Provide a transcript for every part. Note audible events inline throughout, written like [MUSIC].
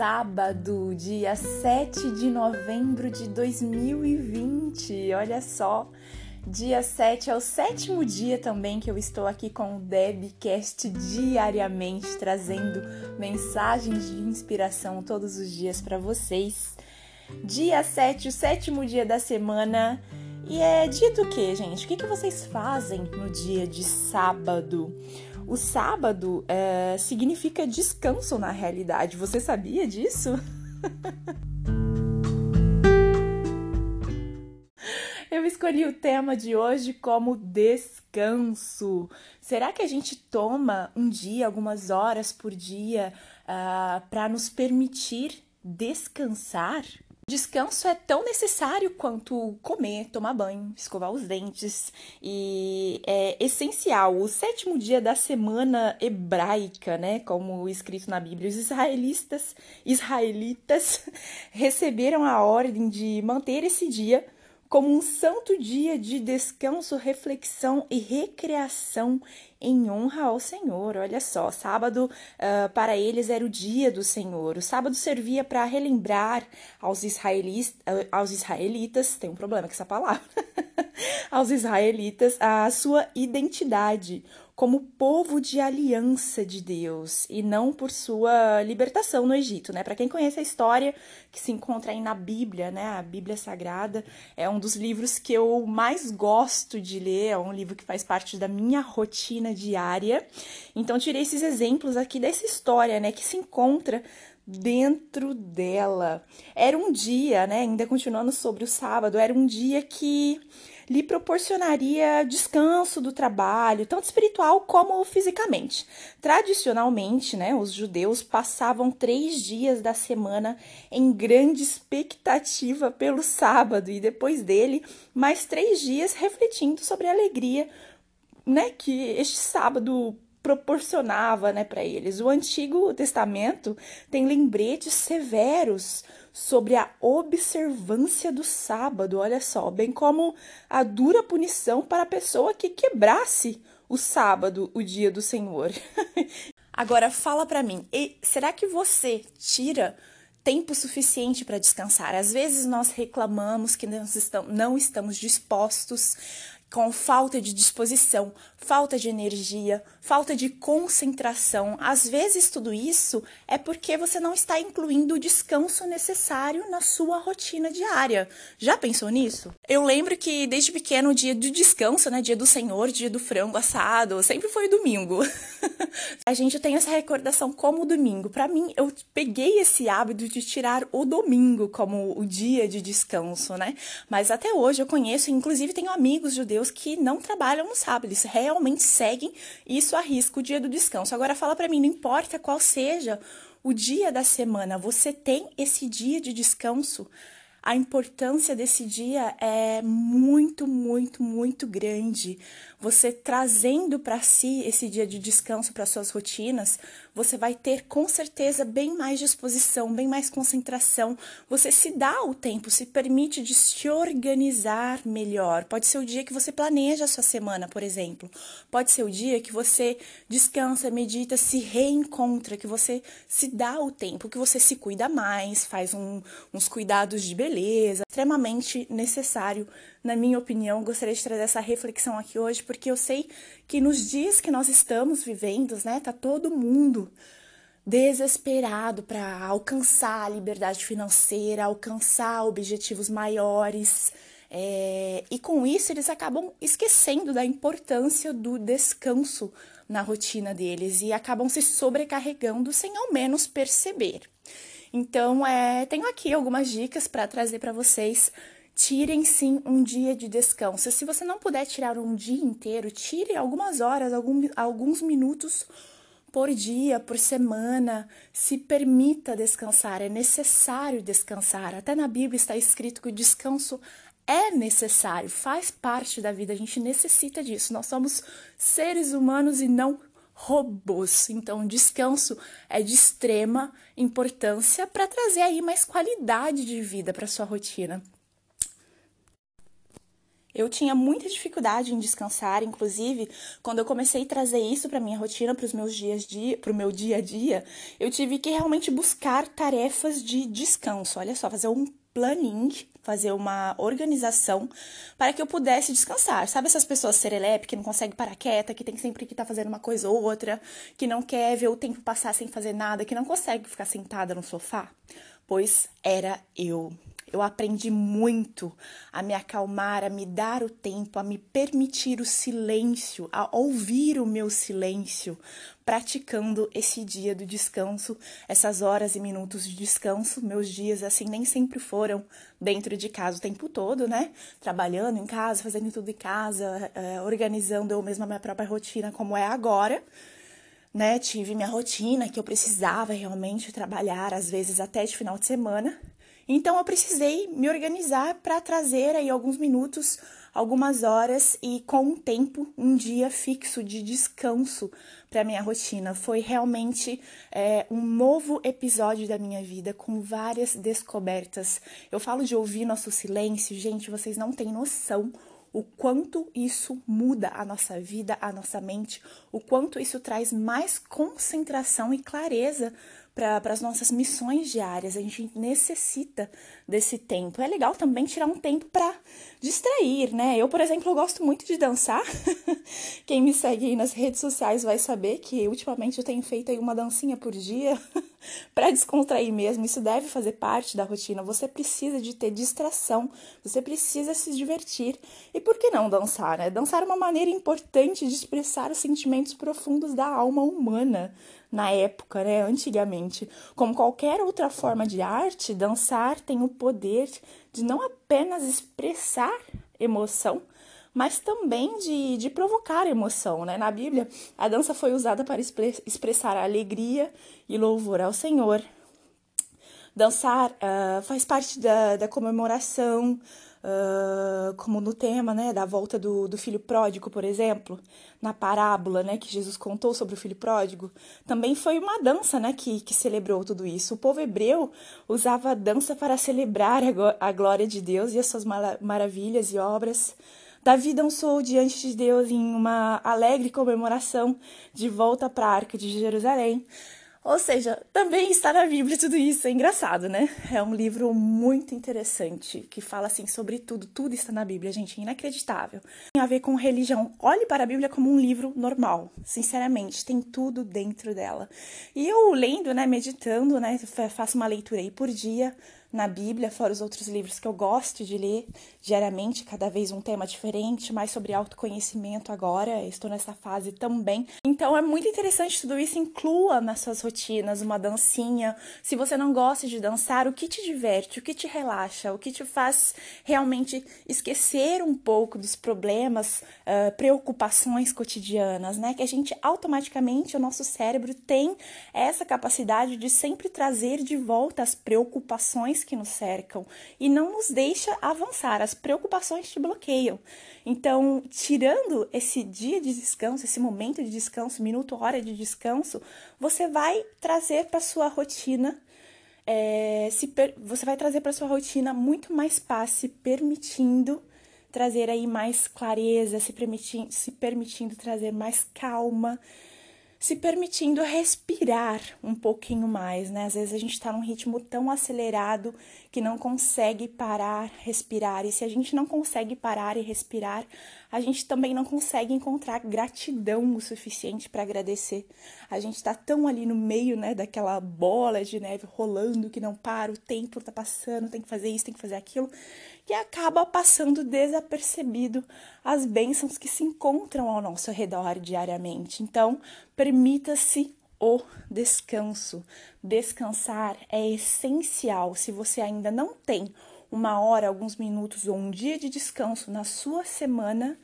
sábado, dia 7 de novembro de 2020. Olha só, dia 7 é o sétimo dia também que eu estou aqui com o Debcast diariamente, trazendo mensagens de inspiração todos os dias para vocês. Dia 7, o sétimo dia da semana. E é dia do que, gente? O que, que vocês fazem no dia de sábado? O sábado é, significa descanso na realidade. Você sabia disso? [LAUGHS] Eu escolhi o tema de hoje como descanso. Será que a gente toma um dia, algumas horas por dia, uh, ah, para nos permitir descansar? Descanso é tão necessário quanto comer, tomar banho, escovar os dentes e é essencial. O sétimo dia da semana hebraica, né, como escrito na Bíblia, os israelitas, israelitas [LAUGHS] receberam a ordem de manter esse dia como um santo dia de descanso, reflexão e recreação em honra ao Senhor. Olha só, sábado uh, para eles era o dia do Senhor. O sábado servia para relembrar aos, israelis, uh, aos israelitas, tem um problema com essa palavra, [LAUGHS] aos israelitas a sua identidade como povo de aliança de Deus e não por sua libertação no Egito, né? Para quem conhece a história que se encontra aí na Bíblia, né? A Bíblia Sagrada é um dos livros que eu mais gosto de ler, é um livro que faz parte da minha rotina diária. Então tirei esses exemplos aqui dessa história, né, que se encontra dentro dela. Era um dia, né, ainda continuando sobre o sábado, era um dia que lhe proporcionaria descanso do trabalho, tanto espiritual como fisicamente. Tradicionalmente, né, os judeus passavam três dias da semana em grande expectativa pelo sábado e depois dele, mais três dias refletindo sobre a alegria né, que este sábado proporcionava né, para eles. O Antigo Testamento tem lembretes severos sobre a observância do sábado, olha só, bem como a dura punição para a pessoa que quebrasse o sábado, o dia do Senhor. [LAUGHS] Agora fala para mim, será que você tira tempo suficiente para descansar? Às vezes nós reclamamos que não estamos dispostos com falta de disposição, falta de energia, falta de concentração. Às vezes, tudo isso é porque você não está incluindo o descanso necessário na sua rotina diária. Já pensou nisso? Eu lembro que desde pequeno o dia do descanso, né, dia do Senhor, dia do frango assado, sempre foi domingo. [LAUGHS] a gente tem essa recordação como domingo. Para mim, eu peguei esse hábito de tirar o domingo como o dia de descanso, né? Mas até hoje eu conheço, inclusive tenho amigos judeus que não trabalham no sábado, eles realmente seguem isso a risco o dia do descanso. Agora fala para mim, não importa qual seja o dia da semana, você tem esse dia de descanso? A importância desse dia é muito, muito, muito grande. Você trazendo para si esse dia de descanso para suas rotinas, você vai ter com certeza bem mais disposição, bem mais concentração. Você se dá o tempo, se permite de se organizar melhor. Pode ser o dia que você planeja a sua semana, por exemplo. Pode ser o dia que você descansa, medita, se reencontra, que você se dá o tempo, que você se cuida mais, faz um, uns cuidados de beleza, extremamente necessário na minha opinião, gostaria de trazer essa reflexão aqui hoje, porque eu sei que nos dias que nós estamos vivendo, né, tá todo mundo desesperado para alcançar a liberdade financeira, alcançar objetivos maiores. É, e com isso eles acabam esquecendo da importância do descanso na rotina deles e acabam se sobrecarregando sem ao menos perceber. Então, é, tenho aqui algumas dicas para trazer para vocês tirem sim um dia de descanso. Se você não puder tirar um dia inteiro, tire algumas horas, algum, alguns minutos por dia, por semana. Se permita descansar, é necessário descansar. Até na Bíblia está escrito que o descanso é necessário, faz parte da vida, a gente necessita disso. Nós somos seres humanos e não robôs. Então, descanso é de extrema importância para trazer aí mais qualidade de vida para sua rotina. Eu tinha muita dificuldade em descansar, inclusive, quando eu comecei a trazer isso para minha rotina, para os meus dias de, para o meu dia a dia, eu tive que realmente buscar tarefas de descanso. Olha só, fazer um planning, fazer uma organização para que eu pudesse descansar. Sabe essas pessoas serelepe que não consegue parar quieta, que tem sempre que estar tá fazendo uma coisa ou outra, que não quer ver o tempo passar sem fazer nada, que não consegue ficar sentada no sofá? Pois era eu. Eu aprendi muito a me acalmar, a me dar o tempo, a me permitir o silêncio, a ouvir o meu silêncio, praticando esse dia do descanso, essas horas e minutos de descanso. Meus dias, assim, nem sempre foram dentro de casa o tempo todo, né? Trabalhando em casa, fazendo tudo em casa, é, organizando eu mesma a minha própria rotina, como é agora. Né, tive minha rotina que eu precisava realmente trabalhar, às vezes até de final de semana, então eu precisei me organizar para trazer aí alguns minutos, algumas horas e com um tempo, um dia fixo de descanso para minha rotina. Foi realmente é, um novo episódio da minha vida com várias descobertas. Eu falo de ouvir nosso silêncio, gente, vocês não têm noção o quanto isso muda a nossa vida, a nossa mente, o quanto isso traz mais concentração e clareza para as nossas missões diárias. A gente necessita desse tempo. É legal também tirar um tempo para distrair, né? Eu, por exemplo, gosto muito de dançar. [LAUGHS] Quem me segue aí nas redes sociais vai saber que ultimamente eu tenho feito aí uma dancinha por dia [LAUGHS] para descontrair mesmo. Isso deve fazer parte da rotina. Você precisa de ter distração, você precisa se divertir. E por que não dançar, né? Dançar é uma maneira importante de expressar os sentimentos profundos da alma humana na época, né, antigamente. Como qualquer outra forma de arte, dançar tem o poder de não apenas expressar emoção, mas também de, de provocar emoção. Né? Na Bíblia, a dança foi usada para expressar alegria e louvor ao Senhor. Dançar uh, faz parte da, da comemoração, uh, como no tema né, da volta do, do filho pródigo, por exemplo, na parábola né, que Jesus contou sobre o filho pródigo, também foi uma dança né, que, que celebrou tudo isso. O povo hebreu usava a dança para celebrar a glória de Deus e as suas maravilhas e obras. Davi dançou diante de Deus em uma alegre comemoração de volta para a Arca de Jerusalém. Ou seja, também está na Bíblia tudo isso. É engraçado, né? É um livro muito interessante que fala assim sobre tudo. Tudo está na Bíblia, gente. É inacreditável. Tem a ver com religião. Olhe para a Bíblia como um livro normal. Sinceramente, tem tudo dentro dela. E eu lendo, né, meditando, né, faço uma leitura aí por dia na Bíblia, fora os outros livros que eu gosto de ler diariamente, cada vez um tema diferente, mais sobre autoconhecimento agora, estou nessa fase também. Então é muito interessante tudo isso, inclua nas suas rotinas uma dancinha. Se você não gosta de dançar, o que te diverte, o que te relaxa, o que te faz realmente esquecer um pouco dos problemas, uh, preocupações cotidianas, né? Que a gente automaticamente, o nosso cérebro tem essa capacidade de sempre trazer de volta as preocupações que nos cercam e não nos deixa avançar. As preocupações te bloqueiam. Então, tirando esse dia de descanso, esse momento de descanso, minuto, hora de descanso, você vai trazer para sua rotina é, se você vai trazer para sua rotina muito mais paz, se permitindo trazer aí mais clareza, se se permitindo trazer mais calma, se permitindo respirar um pouquinho mais, né? Às vezes a gente está num ritmo tão acelerado que não consegue parar, respirar. E se a gente não consegue parar e respirar, a gente também não consegue encontrar gratidão o suficiente para agradecer. A gente está tão ali no meio, né, daquela bola de neve rolando que não para, o tempo está passando, tem que fazer isso, tem que fazer aquilo, que acaba passando desapercebido as bênçãos que se encontram ao nosso redor diariamente. Então, permita-se o descanso. Descansar é essencial. Se você ainda não tem uma hora, alguns minutos ou um dia de descanso na sua semana,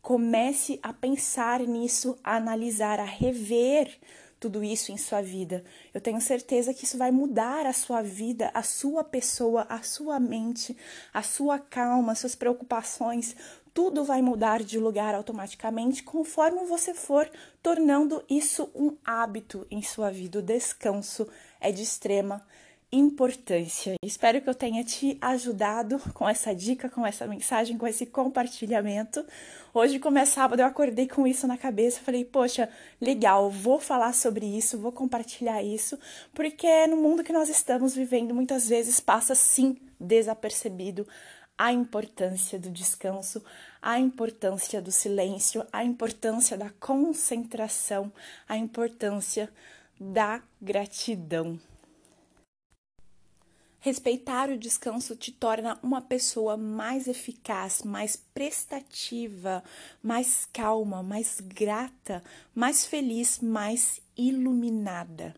comece a pensar nisso, a analisar, a rever tudo isso em sua vida. Eu tenho certeza que isso vai mudar a sua vida, a sua pessoa, a sua mente, a sua calma, as suas preocupações. Tudo vai mudar de lugar automaticamente conforme você for tornando isso um hábito em sua vida. O descanso é de extrema importância. Espero que eu tenha te ajudado com essa dica, com essa mensagem, com esse compartilhamento. Hoje, como é sábado, eu acordei com isso na cabeça. Falei, poxa, legal, vou falar sobre isso, vou compartilhar isso, porque no mundo que nós estamos vivendo, muitas vezes passa sim desapercebido a importância do descanso, a importância do silêncio, a importância da concentração, a importância da gratidão. Respeitar o descanso te torna uma pessoa mais eficaz, mais prestativa, mais calma, mais grata, mais feliz, mais iluminada.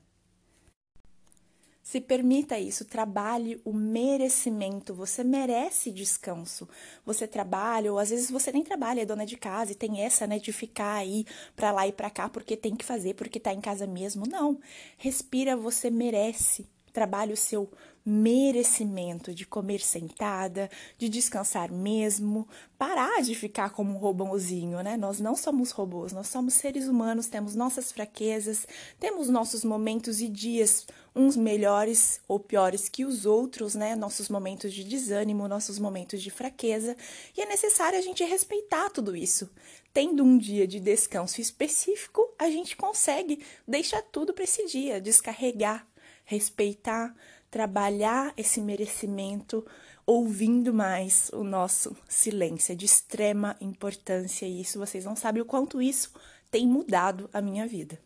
Se permita isso, trabalhe o merecimento. Você merece descanso. Você trabalha, ou às vezes você nem trabalha, é dona de casa e tem essa, né, de ficar aí para lá e para cá porque tem que fazer, porque tá em casa mesmo. Não. Respira, você merece. Trabalhe o seu merecimento de comer sentada, de descansar mesmo, parar de ficar como um robôzinho, né? Nós não somos robôs, nós somos seres humanos, temos nossas fraquezas, temos nossos momentos e dias, uns melhores ou piores que os outros, né? Nossos momentos de desânimo, nossos momentos de fraqueza, e é necessário a gente respeitar tudo isso. Tendo um dia de descanso específico, a gente consegue deixar tudo para esse dia, descarregar, respeitar, trabalhar esse merecimento ouvindo mais o nosso silêncio. É de extrema importância isso vocês não sabem o quanto isso tem mudado a minha vida.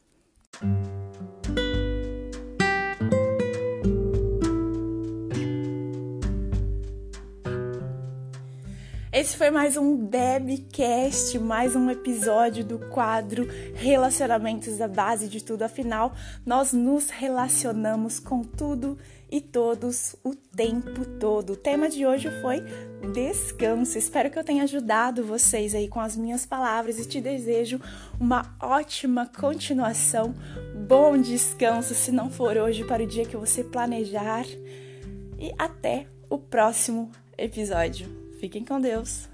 Esse foi mais um Debcast, mais um episódio do quadro Relacionamentos da Base de Tudo. Afinal, nós nos relacionamos com tudo e todos o tempo todo. O tema de hoje foi descanso. Espero que eu tenha ajudado vocês aí com as minhas palavras e te desejo uma ótima continuação. Bom descanso, se não for hoje, para o dia que você planejar. E até o próximo episódio. Fiquem com Deus.